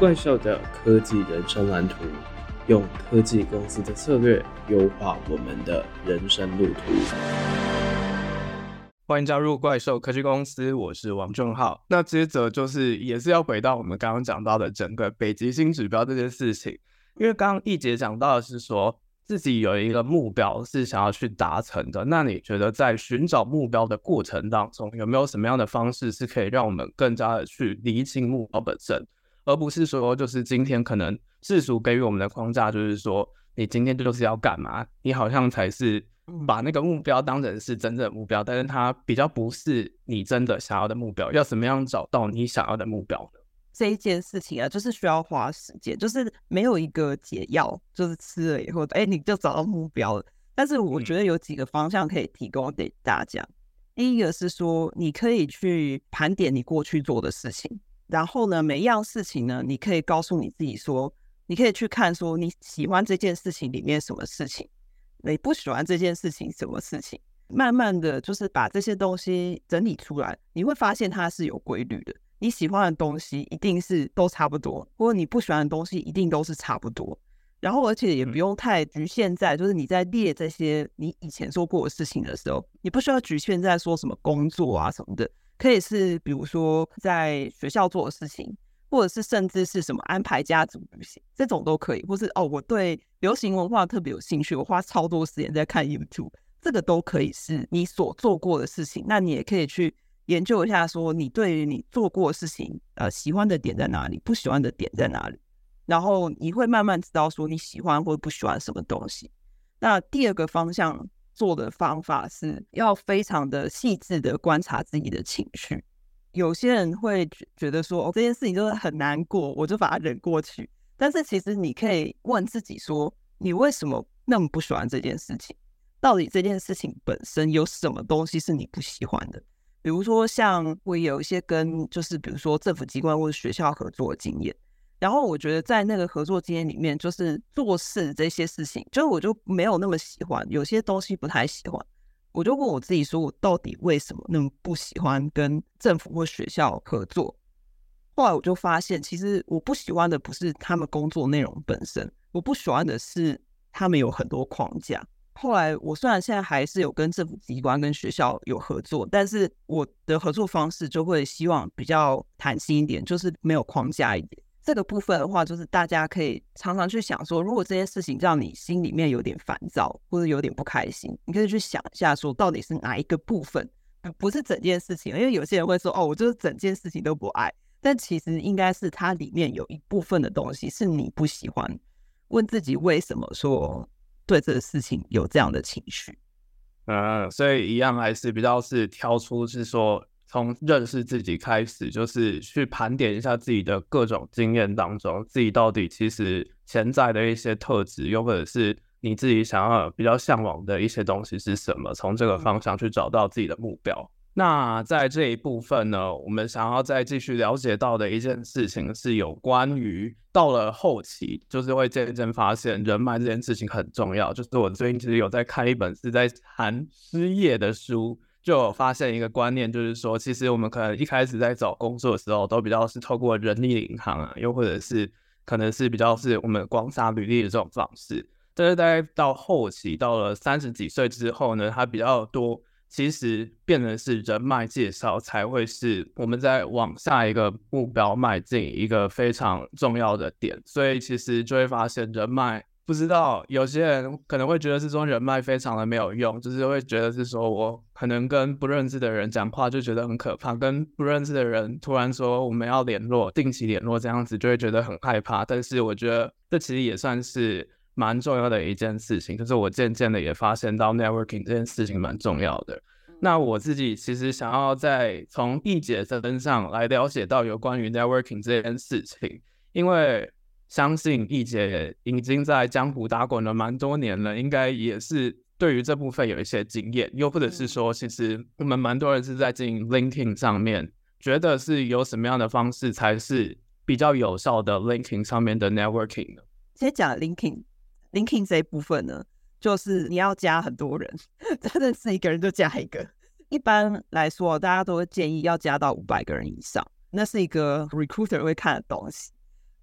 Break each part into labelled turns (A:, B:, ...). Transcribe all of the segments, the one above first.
A: 怪兽的科技人生蓝图，用科技公司的策略优化我们的人生路途。欢迎加入怪兽科技公司，我是王正浩。那接着就是也是要回到我们刚刚讲到的整个北极星指标这件事情，因为刚刚易杰讲到的是说自己有一个目标是想要去达成的。那你觉得在寻找目标的过程当中，有没有什么样的方式是可以让我们更加的去厘清目标本身？而不是说，就是今天可能世俗给予我们的框架，就是说你今天就是要干嘛，你好像才是把那个目标当成是真正的目标，但是它比较不是你真的想要的目标。要怎么样找到你想要的目标呢？
B: 这一件事情啊，就是需要花时间，就是没有一个解药，就是吃了以后，哎，你就找到目标了。但是我觉得有几个方向可以提供给大家。第一个是说，你可以去盘点你过去做的事情。然后呢，每一样事情呢，你可以告诉你自己说，你可以去看说你喜欢这件事情里面什么事情，你不喜欢这件事情什么事情，慢慢的就是把这些东西整理出来，你会发现它是有规律的。你喜欢的东西一定是都差不多，或者你不喜欢的东西一定都是差不多。然后而且也不用太局限在，就是你在列这些你以前做过的事情的时候，你不需要局限在说什么工作啊什么的。可以是，比如说在学校做的事情，或者是甚至是什么安排家族旅行，这种都可以。或是哦，我对流行文化特别有兴趣，我花超多时间在看 YouTube，这个都可以是你所做过的事情。那你也可以去研究一下，说你对于你做过的事情，呃，喜欢的点在哪里，不喜欢的点在哪里，然后你会慢慢知道说你喜欢或不喜欢什么东西。那第二个方向。做的方法是要非常的细致的观察自己的情绪。有些人会觉得说，哦，这件事情就是很难过，我就把它忍过去。但是其实你可以问自己说，你为什么那么不喜欢这件事情？到底这件事情本身有什么东西是你不喜欢的？比如说，像我有一些跟就是比如说政府机关或者学校合作的经验。然后我觉得在那个合作经验里面，就是做事这些事情，就是我就没有那么喜欢，有些东西不太喜欢。我就问我自己说，我到底为什么那么不喜欢跟政府或学校合作？后来我就发现，其实我不喜欢的不是他们工作内容本身，我不喜欢的是他们有很多框架。后来我虽然现在还是有跟政府机关跟学校有合作，但是我的合作方式就会希望比较弹性一点，就是没有框架一点。这个部分的话，就是大家可以常常去想说，如果这件事情让你心里面有点烦躁或者有点不开心，你可以去想一下，说到底是哪一个部分，不是整件事情。因为有些人会说，哦，我就是整件事情都不爱，但其实应该是它里面有一部分的东西是你不喜欢。问自己为什么说对这个事情有这样的情绪？
A: 嗯，所以一样还是比较是挑出是说。从认识自己开始，就是去盘点一下自己的各种经验当中，自己到底其实潜在的一些特质，又或者是你自己想要比较向往的一些东西是什么？从这个方向去找到自己的目标。那在这一部分呢，我们想要再继续了解到的一件事情是有关于到了后期，就是会渐渐发现人脉这件事情很重要。就是我最近其实有在看一本是在谈失业的书。就有发现一个观念，就是说，其实我们可能一开始在找工作的时候，都比较是透过人力银行啊，又或者是可能是比较是我们广撒履历的这种方式。但是大概到后期，到了三十几岁之后呢，它比较多，其实变成是人脉介绍才会是我们在往下一个目标迈进一个非常重要的点。所以其实就会发现人脉。不知道有些人可能会觉得是说人脉非常的没有用，就是会觉得是说我可能跟不认识的人讲话就觉得很可怕，跟不认识的人突然说我们要联络、定期联络这样子就会觉得很害怕。但是我觉得这其实也算是蛮重要的一件事情，就是我渐渐的也发现到 networking 这件事情蛮重要的。那我自己其实想要在从易姐身上来了解到有关于 networking 这件事情，因为。相信易姐已经在江湖打滚了蛮多年了，应该也是对于这部分有一些经验，又或者是说，其实我们蛮多人是在经营 LinkedIn 上面，觉得是有什么样的方式才是比较有效的 LinkedIn 上面的 networking 呢？
B: 先讲 LinkedIn，LinkedIn 这一部分呢，就是你要加很多人，真的是一个人就加一个。一般来说，大家都会建议要加到五百个人以上，那是一个 recruiter 会看的东西。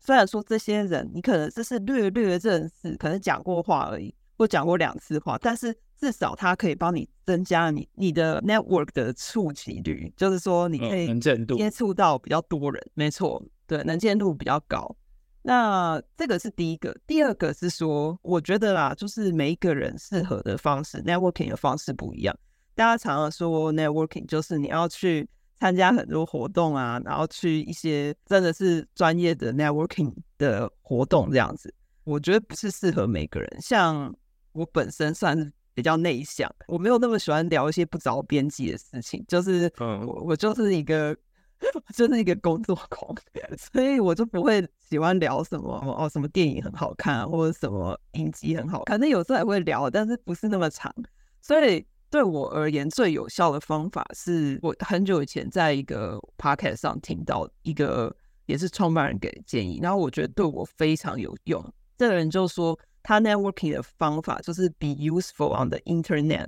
B: 虽然说这些人你可能只是略略认识，可能讲过话而已，或讲过两次话，但是至少他可以帮你增加你你的 network 的触及率，就是说你可以接触到比较多人，没错，对，能见度比较高。那这个是第一个，第二个是说，我觉得啦，就是每一个人适合的方式，networking 的方式不一样。大家常常说 networking 就是你要去参加很多活动啊，然后去一些真的是专业的 networking 的活动这样子。我觉得不是适合每个人。像我本身算是比较内向，我没有那么喜欢聊一些不着边际的事情，就是我我就是一个。就是一个工作狂，所以我就不会喜欢聊什么哦，什么电影很好看，或者什么影集很好看。那有时候还会聊，但是不是那么长。所以对我而言，最有效的方法是我很久以前在一个 podcast 上听到一个也是创办人给的建议，然后我觉得对我非常有用。这个人就说他 networking 的方法就是 be useful on the internet，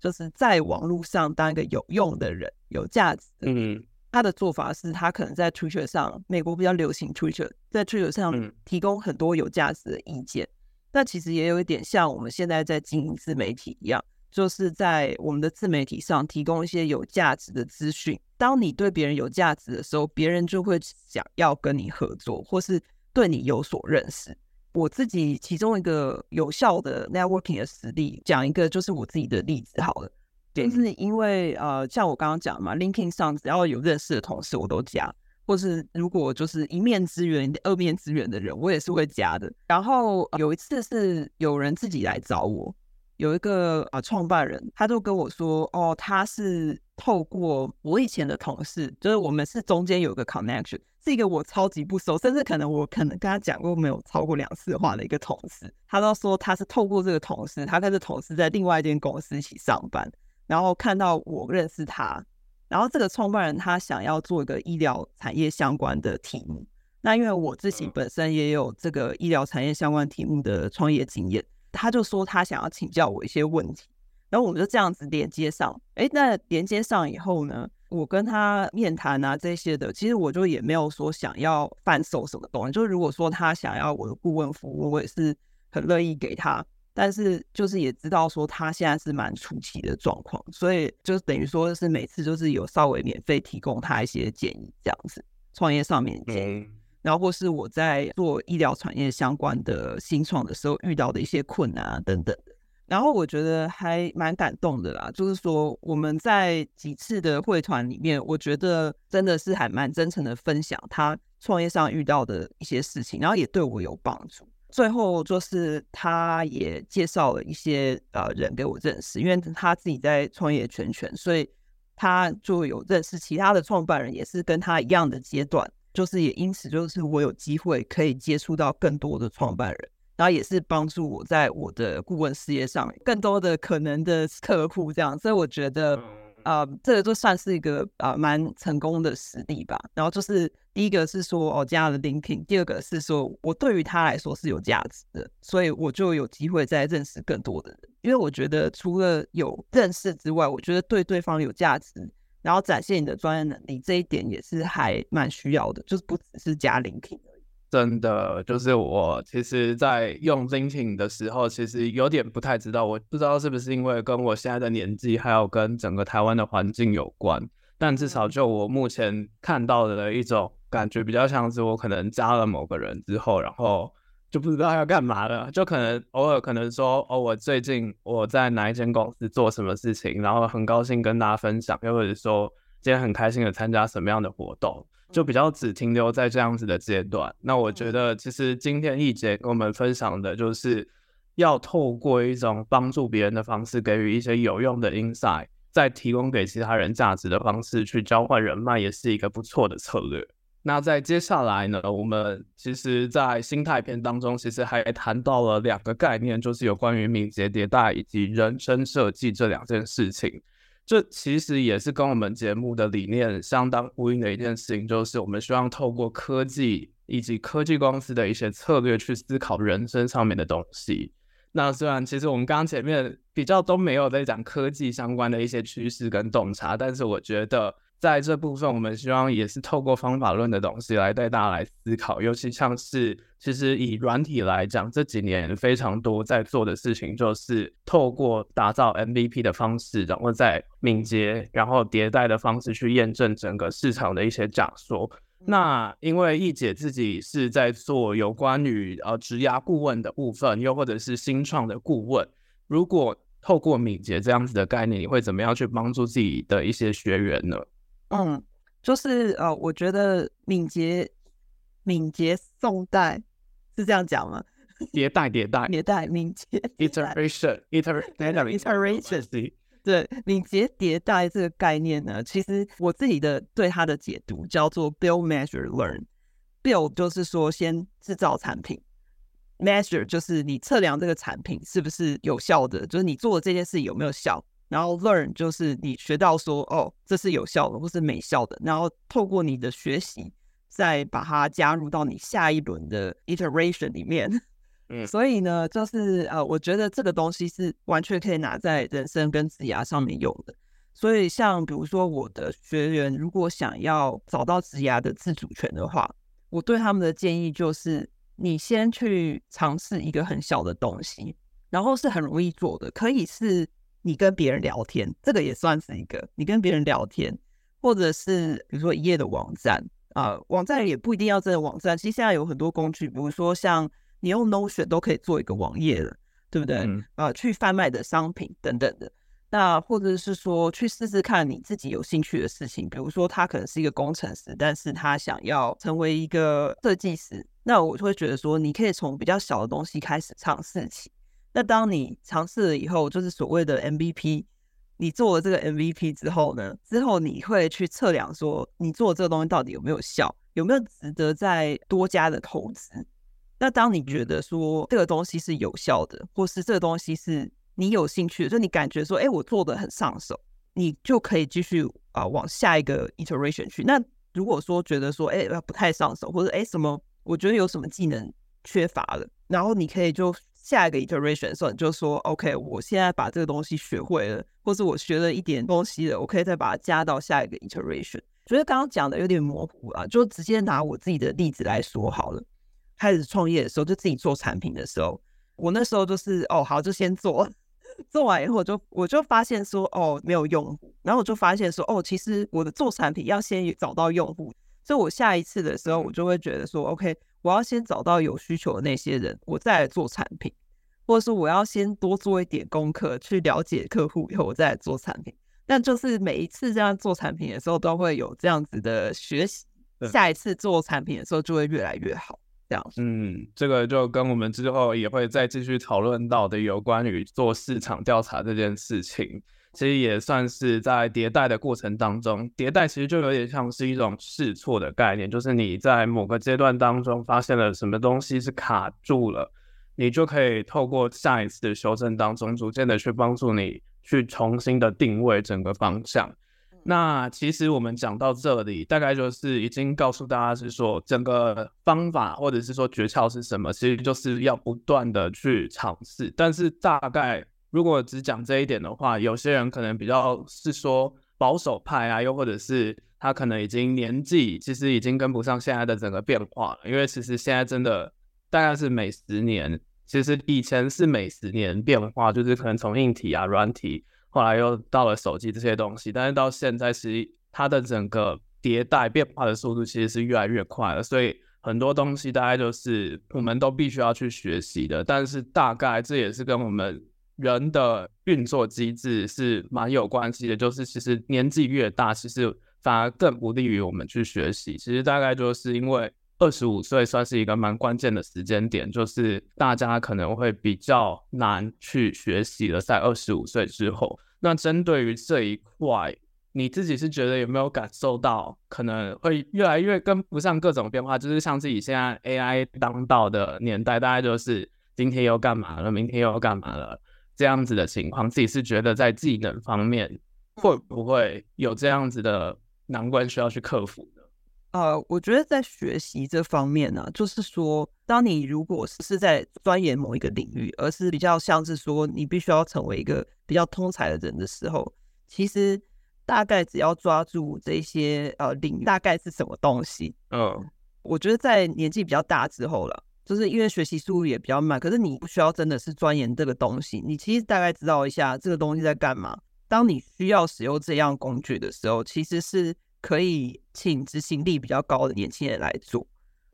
B: 就是在网络上当一个有用的人，有价值的人。嗯。他的做法是，他可能在 Twitter 上，美国比较流行 Twitter，在 Twitter 上提供很多有价值的意见。那、嗯、其实也有一点像我们现在在经营自媒体一样，就是在我们的自媒体上提供一些有价值的资讯。当你对别人有价值的时候，别人就会想要跟你合作，或是对你有所认识。我自己其中一个有效的 networking 的实例，讲一个就是我自己的例子好了。就是因为呃，像我刚刚讲嘛，LinkedIn 上只要有认识的同事，我都加；或是如果就是一面之缘、二面之缘的人，我也是会加的。然后有一次是有人自己来找我，有一个啊创办人，他就跟我说：“哦，他是透过我以前的同事，就是我们是中间有个 connection，是一个我超级不熟，甚至可能我可能跟他讲过没有超过两次话的一个同事。他都说他是透过这个同事，他跟这同事在另外一间公司一起上班。”然后看到我认识他，然后这个创办人他想要做一个医疗产业相关的题目。那因为我自己本身也有这个医疗产业相关题目的创业经验，他就说他想要请教我一些问题。然后我们就这样子连接上。哎，那连接上以后呢，我跟他面谈啊这些的，其实我就也没有说想要贩售什么东西。就如果说他想要我的顾问服务，我也是很乐意给他。但是就是也知道说他现在是蛮初期的状况，所以就等于说是每次就是有稍微免费提供他一些建议这样子，创业上面建议，然后或是我在做医疗产业相关的新创的时候遇到的一些困难啊等等，然后我觉得还蛮感动的啦，就是说我们在几次的会团里面，我觉得真的是还蛮真诚的分享他创业上遇到的一些事情，然后也对我有帮助。最后就是，他也介绍了一些呃人给我认识，因为他自己在创业圈圈，所以他就有认识其他的创办人，也是跟他一样的阶段，就是也因此就是我有机会可以接触到更多的创办人，然后也是帮助我在我的顾问事业上更多的可能的客户这样，所以我觉得。啊、呃，这个就算是一个啊、呃、蛮成功的实例吧。然后就是第一个是说哦加了 LinkedIn，第二个是说我对于他来说是有价值的，所以我就有机会再认识更多的人。因为我觉得除了有认识之外，我觉得对对方有价值，然后展现你的专业能力，这一点也是还蛮需要的，就是不只是加 LinkedIn。
A: 真的就是我，其实，在用 LinkedIn 的时候，其实有点不太知道。我不知道是不是因为跟我现在的年纪，还有跟整个台湾的环境有关。但至少就我目前看到的一种感觉，比较像是我可能加了某个人之后，然后就不知道要干嘛了。就可能偶尔可能说，哦，我最近我在哪一间公司做什么事情，然后很高兴跟大家分享，又或者说今天很开心的参加什么样的活动。就比较只停留在这样子的阶段。那我觉得，其实今天一杰跟我们分享的，就是要透过一种帮助别人的方式，给予一些有用的 insight，再提供给其他人价值的方式去交换人脉，也是一个不错的策略。那在接下来呢，我们其实，在心态篇当中，其实还谈到了两个概念，就是有关于敏捷迭代以及人生设计这两件事情。这其实也是跟我们节目的理念相当呼应的一件事情，就是我们希望透过科技以及科技公司的一些策略去思考人生上面的东西。那虽然其实我们刚刚前面比较都没有在讲科技相关的一些趋势跟洞察，但是我觉得在这部分，我们希望也是透过方法论的东西来带大家来思考，尤其像是其实以软体来讲，这几年非常多在做的事情，就是透过打造 MVP 的方式，然后再敏捷然后迭代的方式去验证整个市场的一些假说。那因为易姐自己是在做有关于呃职涯顾问的部分，又或者是新创的顾问，如果透过敏捷这样子的概念，你会怎么样去帮助自己的一些学员呢？
B: 嗯，就是呃，我觉得敏捷、敏捷送代是这样讲吗？
A: 迭代、迭代、
B: 迭代、敏捷，
A: iteration、iteration，
B: 对，敏捷迭代这个概念呢，其实我自己的对它的解读叫做 build、measure、learn。build 就是说先制造产品，measure 就是你测量这个产品是不是有效的，就是你做的这件事有没有效。然后 learn 就是你学到说哦，这是有效的或是没效的，然后透过你的学习，再把它加入到你下一轮的 iteration 里面。嗯，所以呢，就是呃，我觉得这个东西是完全可以拿在人生跟职涯上面用的。所以像比如说我的学员，如果想要找到职涯的自主权的话，我对他们的建议就是，你先去尝试一个很小的东西，然后是很容易做的，可以是。你跟别人聊天，这个也算是一个。你跟别人聊天，或者是比如说一页的网站啊、呃，网站也不一定要真的网站。其实现在有很多工具，比如说像你用 Notion 都可以做一个网页了，对不对？啊、嗯呃，去贩卖的商品等等的。那或者是说去试试看你自己有兴趣的事情，比如说他可能是一个工程师，但是他想要成为一个设计师，那我就会觉得说，你可以从比较小的东西开始尝试起。那当你尝试了以后，就是所谓的 MVP，你做了这个 MVP 之后呢，之后你会去测量说，你做这个东西到底有没有效，有没有值得再多加的投资。那当你觉得说这个东西是有效的，或是这个东西是你有兴趣的，就你感觉说，哎，我做的很上手，你就可以继续啊、往下一个 iteration 去。那如果说觉得说，哎，不太上手，或者哎什么，我觉得有什么技能缺乏了，然后你可以就。下一个 iteration 的时候，你就说 OK，我现在把这个东西学会了，或是我学了一点东西了，我可以再把它加到下一个 iteration。觉得刚刚讲的有点模糊啊，就直接拿我自己的例子来说好了。开始创业的时候，就自己做产品的时候，我那时候就是哦，好，就先做，做完以后我就我就发现说哦，没有用户，然后我就发现说哦，其实我的做产品要先找到用户，所以我下一次的时候，我就会觉得说 OK。我要先找到有需求的那些人，我再来做产品，或者是我要先多做一点功课，去了解客户以后，我再来做产品。但就是每一次这样做产品的时候，都会有这样子的学习，下一次做产品的时候就会越来越好。这样，
A: 嗯，这个就跟我们之后也会再继续讨论到的有关于做市场调查这件事情。其实也算是在迭代的过程当中，迭代其实就有点像是一种试错的概念，就是你在某个阶段当中发现了什么东西是卡住了，你就可以透过下一次的修正当中，逐渐的去帮助你去重新的定位整个方向。那其实我们讲到这里，大概就是已经告诉大家是说整个方法或者是说诀窍是什么，其实就是要不断的去尝试，但是大概。如果只讲这一点的话，有些人可能比较是说保守派啊，又或者是他可能已经年纪其实已经跟不上现在的整个变化了。因为其实现在真的大概是每十年，其实以前是每十年变化，就是可能从硬体啊、软体，后来又到了手机这些东西，但是到现在其实它的整个迭代变化的速度其实是越来越快了。所以很多东西大概就是我们都必须要去学习的，但是大概这也是跟我们。人的运作机制是蛮有关系的，就是其实年纪越大，其实反而更不利于我们去学习。其实大概就是因为二十五岁算是一个蛮关键的时间点，就是大家可能会比较难去学习了，在二十五岁之后。那针对于这一块，你自己是觉得有没有感受到可能会越来越跟不上各种变化？就是像自己现在 AI 当道的年代，大概就是今天又干嘛了，明天又干嘛了。这样子的情况，自己是觉得在技能方面会不会有这样子的难关需要去克服的？
B: 呃，我觉得在学习这方面呢、啊，就是说，当你如果是在钻研某一个领域，而是比较像是说你必须要成为一个比较通才的人的时候，其实大概只要抓住这些呃零大概是什么东西，
A: 嗯，
B: 我觉得在年纪比较大之后了，就是因为学习速度也比较慢，可是你不需要真的是钻研这个东西，你其实大概知道一下这个东西在干嘛。当你需要使用这样工具的时候，其实是可以请执行力比较高的年轻人来做。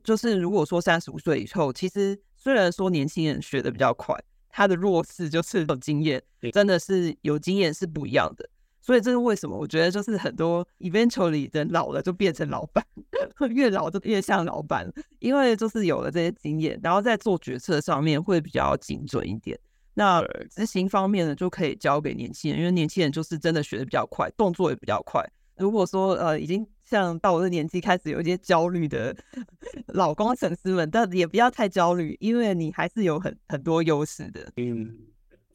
B: 就是如果说三十五岁以后，其实虽然说年轻人学的比较快，他的弱势就是有经验，真的是有经验是不一样的。所以这是为什么？我觉得就是很多 eventually 人老了就变成老板，越老就越像老板，因为就是有了这些经验，然后在做决策上面会比较精准一点。那执行方面呢，就可以交给年轻人，因为年轻人就是真的学的比较快，动作也比较快。如果说呃已经像到我的年纪开始有一些焦虑的 老工程师们，但也不要太焦虑，因为你还是有很很多优势的。
A: 嗯，对，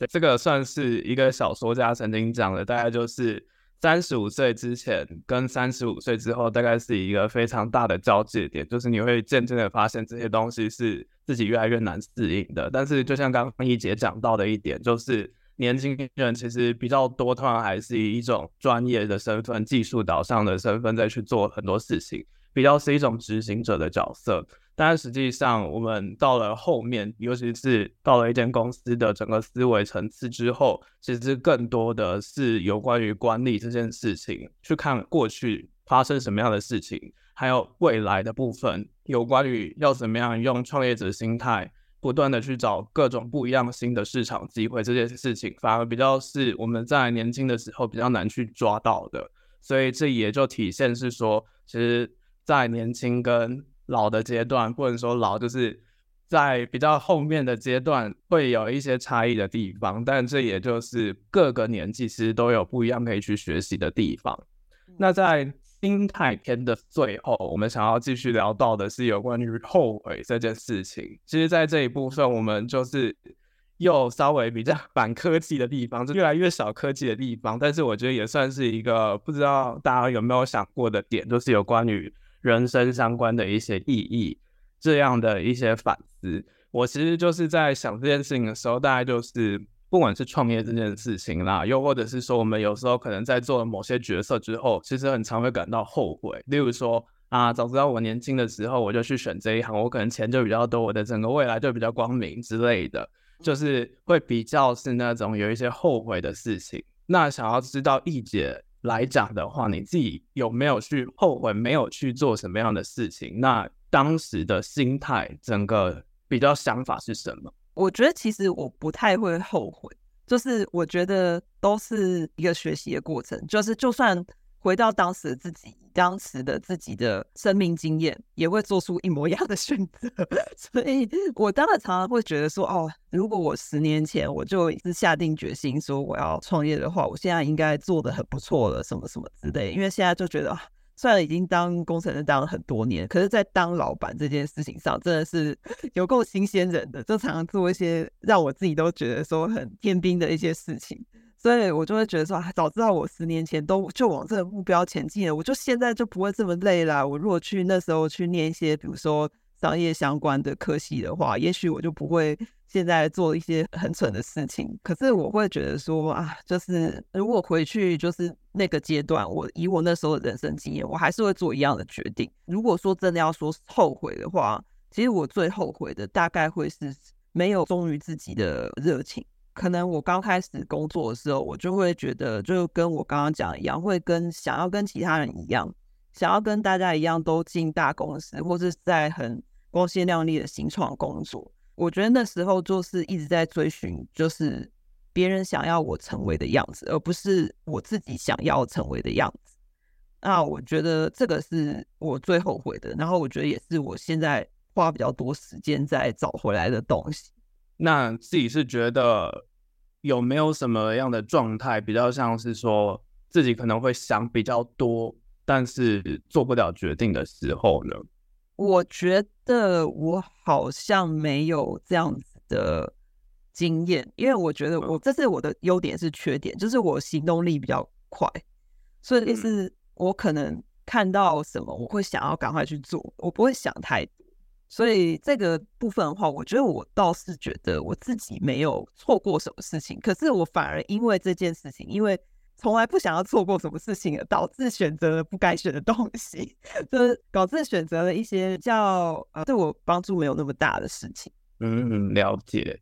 A: 这个算是一个小说家曾经讲的，大概就是三十五岁之前跟三十五岁之后，大概是一个非常大的交界点，就是你会渐渐的发现这些东西是自己越来越难适应的。但是就像刚刚一姐讲到的一点，就是。年轻人其实比较多，通常还是以一种专业的身份、技术导向的身份再去做很多事情，比较是一种执行者的角色。但实际上，我们到了后面，尤其是到了一间公司的整个思维层次之后，其实更多的是有关于管理这件事情，去看过去发生什么样的事情，还有未来的部分，有关于要怎么样用创业者心态。不断的去找各种不一样新的市场机会，这件事情反而比较是我们在年轻的时候比较难去抓到的，所以这也就体现是说，其实，在年轻跟老的阶段，或者说老就是在比较后面的阶段会有一些差异的地方，但这也就是各个年纪其实都有不一样可以去学习的地方。那在心态篇的最后，我们想要继续聊到的是有关于后悔这件事情。其实，在这一部分，我们就是又稍微比较 反科技的地方，就越来越少科技的地方。但是，我觉得也算是一个不知道大家有没有想过的点，就是有关于人生相关的一些意义，这样的一些反思。我其实就是在想这件事情的时候，大概就是。不管是创业这件事情啦，又或者是说我们有时候可能在做了某些决策之后，其实很常会感到后悔。例如说啊，早知道我年轻的时候我就去选这一行，我可能钱就比较多，我的整个未来就比较光明之类的，就是会比较是那种有一些后悔的事情。那想要知道易姐来讲的话，你自己有没有去后悔没有去做什么样的事情？那当时的心态，整个比较想法是什么？
B: 我觉得其实我不太会后悔，就是我觉得都是一个学习的过程，就是就算回到当时自己，当时的自己的生命经验，也会做出一模一样的选择。所以我当然常常会觉得说，哦，如果我十年前我就是下定决心说我要创业的话，我现在应该做得很不错了，什么什么之类。因为现在就觉得。虽然已经当工程师当了很多年，可是，在当老板这件事情上，真的是 有够新鲜人的，就常常做一些让我自己都觉得说很天兵的一些事情，所以我就会觉得说，早知道我十年前都就往这个目标前进了，我就现在就不会这么累了。我如果去那时候去念一些，比如说商业相关的科系的话，也许我就不会。现在做一些很蠢的事情，可是我会觉得说啊，就是如果回去就是那个阶段，我以我那时候的人生经验，我还是会做一样的决定。如果说真的要说后悔的话，其实我最后悔的大概会是没有忠于自己的热情。可能我刚开始工作的时候，我就会觉得，就跟我刚刚讲一样，会跟想要跟其他人一样，想要跟大家一样都进大公司，或是在很光鲜亮丽的新创工作。我觉得那时候就是一直在追寻，就是别人想要我成为的样子，而不是我自己想要成为的样子。那我觉得这个是我最后悔的，然后我觉得也是我现在花比较多时间在找回来的东西。
A: 那自己是觉得有没有什么样的状态，比较像是说自己可能会想比较多，但是做不了决定的时候呢？
B: 我觉得我好像没有这样子的经验，因为我觉得我这是我的优点是缺点，就是我行动力比较快，所以就是我可能看到什么，我会想要赶快去做，我不会想太多。所以这个部分的话，我觉得我倒是觉得我自己没有错过什么事情，可是我反而因为这件事情，因为从来不想要错过什么事情，而导致选择了不该选的东西，就是导致选择了一些比较呃对我帮助没有那么大的事情。
A: 嗯，了解。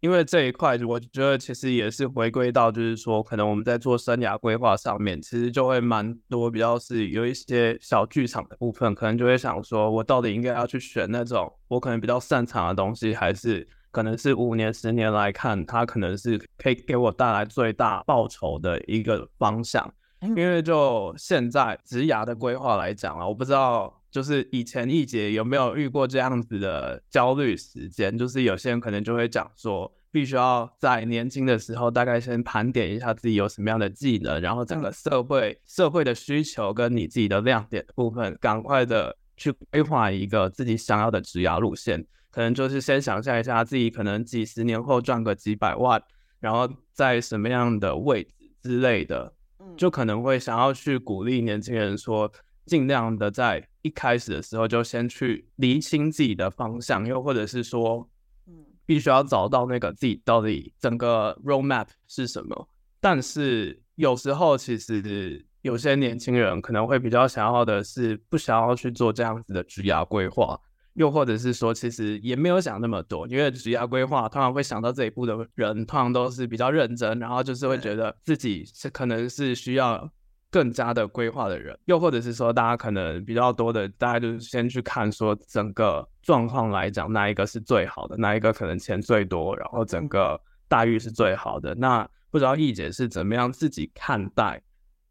A: 因为这一块，我觉得其实也是回归到，就是说，可能我们在做生涯规划上面，其实就会蛮多比较是有一些小剧场的部分，可能就会想说，我到底应该要去选那种我可能比较擅长的东西，还是可能是五年、十年来看，它可能是可以给我带来最大报酬的一个方向。因为就现在职涯的规划来讲啊，我不知道。就是以前一杰有没有遇过这样子的焦虑时间？就是有些人可能就会讲说，必须要在年轻的时候，大概先盘点一下自己有什么样的技能，然后整个社会社会的需求跟你自己的亮点的部分，赶快的去规划一个自己想要的职涯路线。可能就是先想象一下自己可能几十年后赚个几百万，然后在什么样的位置之类的，就可能会想要去鼓励年轻人说。尽量的在一开始的时候就先去厘清自己的方向，又或者是说，嗯，必须要找到那个自己到底整个 roadmap 是什么。但是有时候其实有些年轻人可能会比较想要的是不想要去做这样子的职涯规划，又或者是说其实也没有想那么多，因为职业规划通常会想到这一步的人，通常都是比较认真，然后就是会觉得自己是可能是需要。更加的规划的人，又或者是说，大家可能比较多的，大家就是先去看说整个状况来讲，哪一个是最好的，哪一个可能钱最多，然后整个待遇是最好的。那不知道易姐是怎么样自己看待，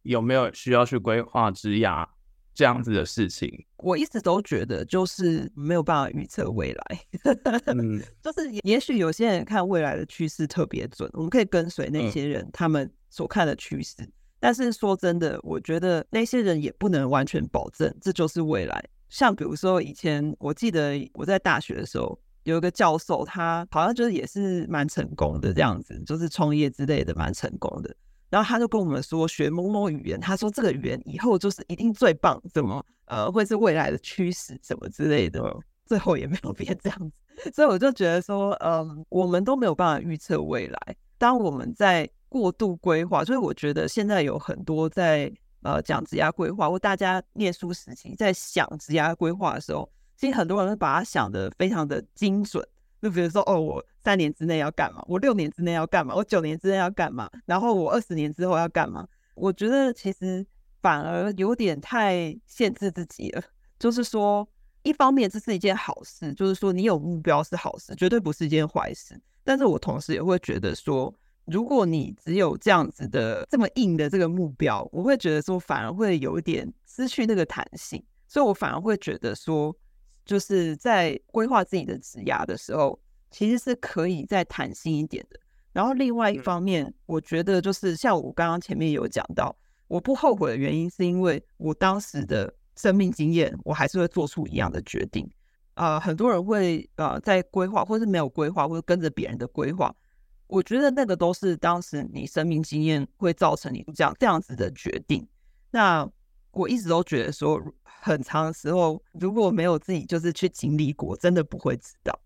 A: 有没有需要去规划职涯这样子的事情？
B: 我一直都觉得，就是没有办法预测未来，嗯，就是也许有些人看未来的趋势特别准，我们可以跟随那些人他们所看的趋势。但是说真的，我觉得那些人也不能完全保证这就是未来。像比如说以前，我记得我在大学的时候，有一个教授，他好像就是也是蛮成功的这样子，就是创业之类的蛮成功的。然后他就跟我们说，学某某语言，他说这个语言以后就是一定最棒，怎么呃会是未来的趋势什么之类的。最后也没有变这样子，所以我就觉得说，嗯，我们都没有办法预测未来。当我们在过度规划，所以我觉得现在有很多在呃讲职业规划，或大家念书时期在想职业规划的时候，其实很多人会把它想得非常的精准。就比如说，哦，我三年之内要干嘛？我六年之内要干嘛？我九年之内要干嘛？然后我二十年之后要干嘛？我觉得其实反而有点太限制自己了。就是说，一方面这是一件好事，就是说你有目标是好事，绝对不是一件坏事。但是我同时也会觉得说，如果你只有这样子的这么硬的这个目标，我会觉得说反而会有一点失去那个弹性，所以我反而会觉得说，就是在规划自己的职涯的时候，其实是可以再弹性一点的。然后另外一方面，我觉得就是像我刚刚前面有讲到，我不后悔的原因是因为我当时的生命经验，我还是会做出一样的决定。啊、呃，很多人会呃在规划，或是没有规划，或者跟着别人的规划。我觉得那个都是当时你生命经验会造成你这样这样子的决定。那我一直都觉得说，很长的时候如果没有自己就是去经历过，真的不会知道。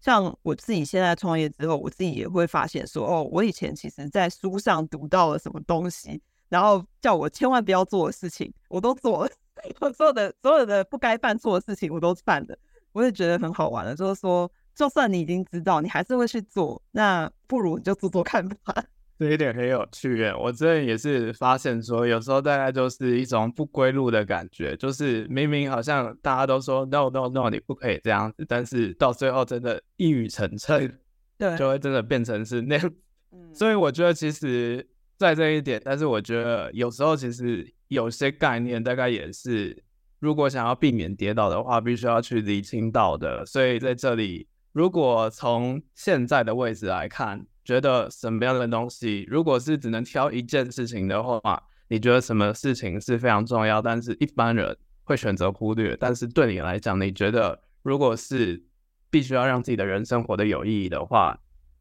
B: 像我自己现在创业之后，我自己也会发现说，哦，我以前其实在书上读到了什么东西，然后叫我千万不要做的事情，我都做了。我做的所有的不该犯错的事情，我都犯了。我也觉得很好玩的，就是说。就算你已经知道，你还是会去做，那不如你就做做看吧。
A: 这一点很有趣耶，我这也是发现说，有时候大概就是一种不归路的感觉，就是明明好像大家都说 no no no，你不可以这样子，但是到最后真的一语成谶，对，就会真的变成是那样。嗯，所以我觉得其实在这一点，但是我觉得有时候其实有些概念大概也是，如果想要避免跌倒的话，必须要去理清到的。所以在这里。如果从现在的位置来看，觉得什么样的东西，如果是只能挑一件事情的话，你觉得什么事情是非常重要，但是一般人会选择忽略？但是对你来讲，你觉得如果是必须要让自己的人生活得有意义的话，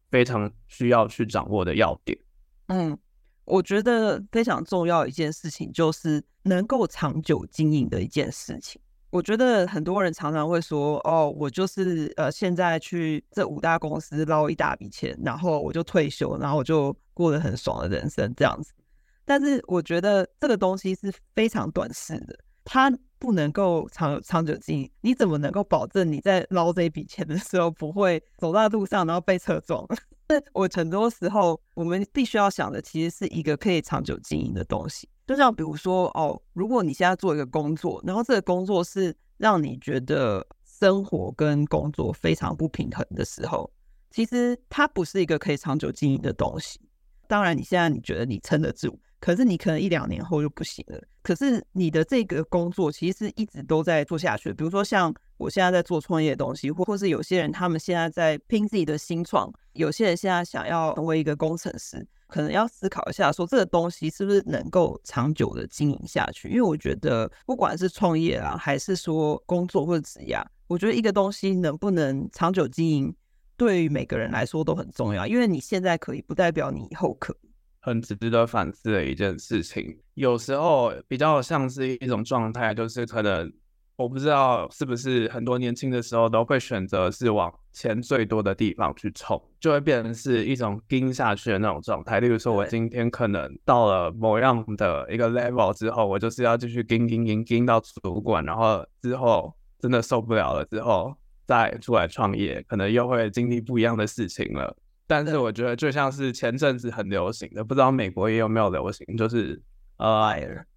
A: 非常需要去掌握的要点？
B: 嗯，我觉得非常重要一件事情就是能够长久经营的一件事情。我觉得很多人常常会说：“哦，我就是呃，现在去这五大公司捞一大笔钱，然后我就退休，然后我就过得很爽的人生这样子。”但是我觉得这个东西是非常短视的，它不能够长长久经营。你怎么能够保证你在捞这一笔钱的时候不会走在路上然后被车撞？我很多时候我们必须要想的其实是一个可以长久经营的东西。就像比如说哦，如果你现在做一个工作，然后这个工作是让你觉得生活跟工作非常不平衡的时候，其实它不是一个可以长久经营的东西。当然，你现在你觉得你撑得住。可是你可能一两年后就不行了。可是你的这个工作其实是一直都在做下去。比如说像我现在在做创业的东西，或或是有些人他们现在在拼自己的新创，有些人现在想要成为一个工程师，可能要思考一下，说这个东西是不是能够长久的经营下去？因为我觉得不管是创业啊，还是说工作或者职业，我觉得一个东西能不能长久经营，对于每个人来说都很重要。因为你现在可以，不代表你以后可以。
A: 很值得反思的一件事情，有时候比较像是一种状态，就是可能我不知道是不是很多年轻的时候都会选择是往钱最多的地方去冲，就会变成是一种盯下去的那种状态。例如说，我今天可能到了某样的一个 level 之后，我就是要继续盯盯盯盯到主管，然后之后真的受不了了之后再出来创业，可能又会经历不一样的事情了。但是我觉得就像是前阵子很流行的，不知道美国也有没有流行，就是呃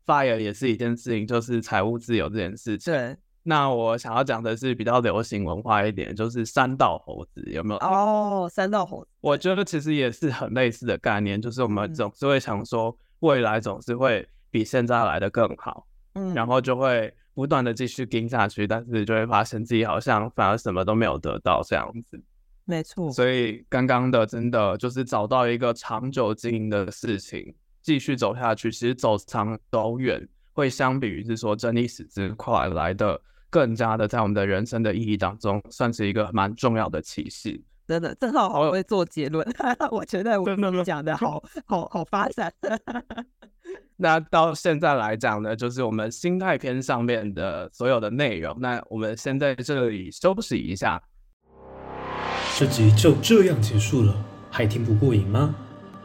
A: ，fire 也是一件事情，就是财务自由这件事情。对。那我想要讲的是比较流行文化一点，就是三道猴子有没有？
B: 哦，三道猴子。
A: 我觉得其实也是很类似的概念，就是我们总是会想说未来总是会比现在来的更好，嗯，然后就会不断的继续跟下去，但是就会发现自己好像反而什么都没有得到这样子。
B: 没错，
A: 所以刚刚的真的就是找到一个长久经营的事情，继续走下去，其实走长走远，会相比于是说整理死之快来的更加的在我们的人生的意义当中，算是一个蛮重要的启示。
B: 真的，正好好会做结论，我觉得我讲的好好好发散。
A: 那到现在来讲呢，就是我们心态篇上面的所有的内容，那我们先在这里休息一下。
C: 这集就这样结束了，还听不过瘾吗？